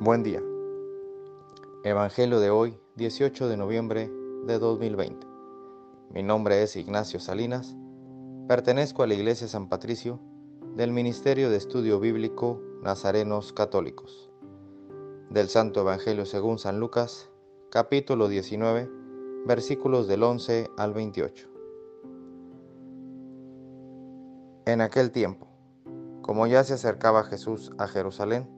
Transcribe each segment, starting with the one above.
Buen día. Evangelio de hoy, 18 de noviembre de 2020. Mi nombre es Ignacio Salinas. Pertenezco a la Iglesia San Patricio del Ministerio de Estudio Bíblico Nazarenos Católicos. Del Santo Evangelio según San Lucas, capítulo 19, versículos del 11 al 28. En aquel tiempo, como ya se acercaba Jesús a Jerusalén,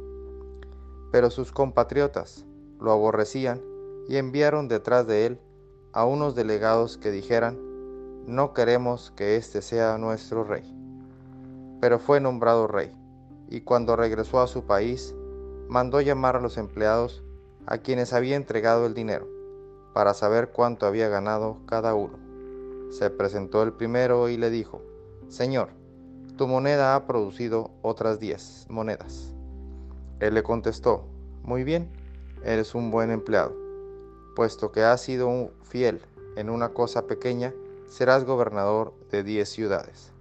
Pero sus compatriotas lo aborrecían y enviaron detrás de él a unos delegados que dijeran, no queremos que éste sea nuestro rey. Pero fue nombrado rey, y cuando regresó a su país, mandó llamar a los empleados a quienes había entregado el dinero, para saber cuánto había ganado cada uno. Se presentó el primero y le dijo, Señor, tu moneda ha producido otras diez monedas. Él le contestó, Muy bien, eres un buen empleado. Puesto que has sido fiel en una cosa pequeña, serás gobernador de diez ciudades.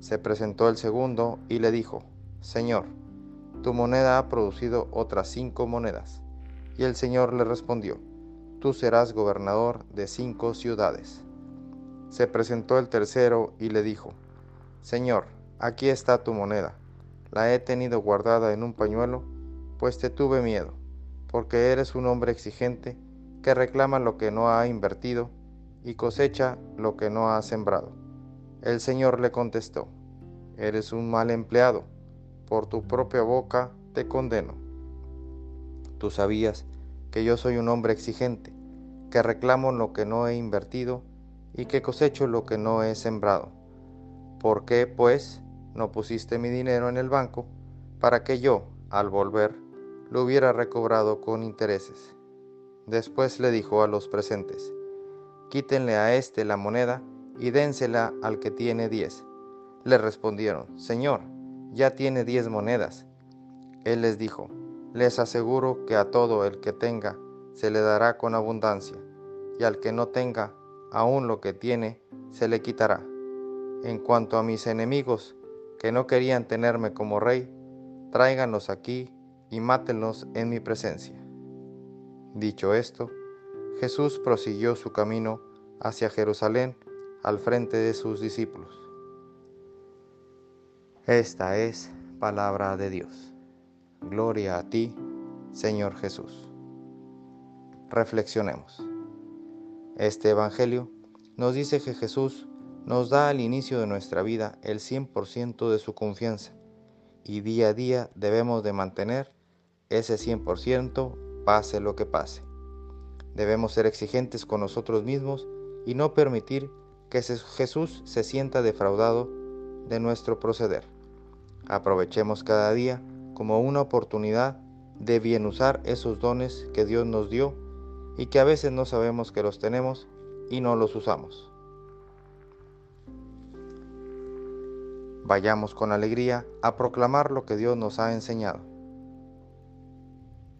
Se presentó el segundo y le dijo, Señor, tu moneda ha producido otras cinco monedas. Y el Señor le respondió, Tú serás gobernador de cinco ciudades. Se presentó el tercero y le dijo, Señor, aquí está tu moneda. La he tenido guardada en un pañuelo pues te tuve miedo, porque eres un hombre exigente que reclama lo que no ha invertido y cosecha lo que no ha sembrado. El Señor le contestó, eres un mal empleado, por tu propia boca te condeno. Tú sabías que yo soy un hombre exigente, que reclamo lo que no he invertido y que cosecho lo que no he sembrado. ¿Por qué, pues, no pusiste mi dinero en el banco para que yo, al volver, lo hubiera recobrado con intereses. Después le dijo a los presentes, quítenle a éste la moneda y dénsela al que tiene diez. Le respondieron, Señor, ya tiene diez monedas. Él les dijo, les aseguro que a todo el que tenga se le dará con abundancia, y al que no tenga, aún lo que tiene, se le quitará. En cuanto a mis enemigos, que no querían tenerme como rey, tráiganlos aquí y mátenlos en mi presencia. Dicho esto, Jesús prosiguió su camino hacia Jerusalén al frente de sus discípulos. Esta es palabra de Dios. Gloria a ti, Señor Jesús. Reflexionemos. Este Evangelio nos dice que Jesús nos da al inicio de nuestra vida el 100% de su confianza y día a día debemos de mantener ese 100% pase lo que pase. Debemos ser exigentes con nosotros mismos y no permitir que Jesús se sienta defraudado de nuestro proceder. Aprovechemos cada día como una oportunidad de bien usar esos dones que Dios nos dio y que a veces no sabemos que los tenemos y no los usamos. Vayamos con alegría a proclamar lo que Dios nos ha enseñado.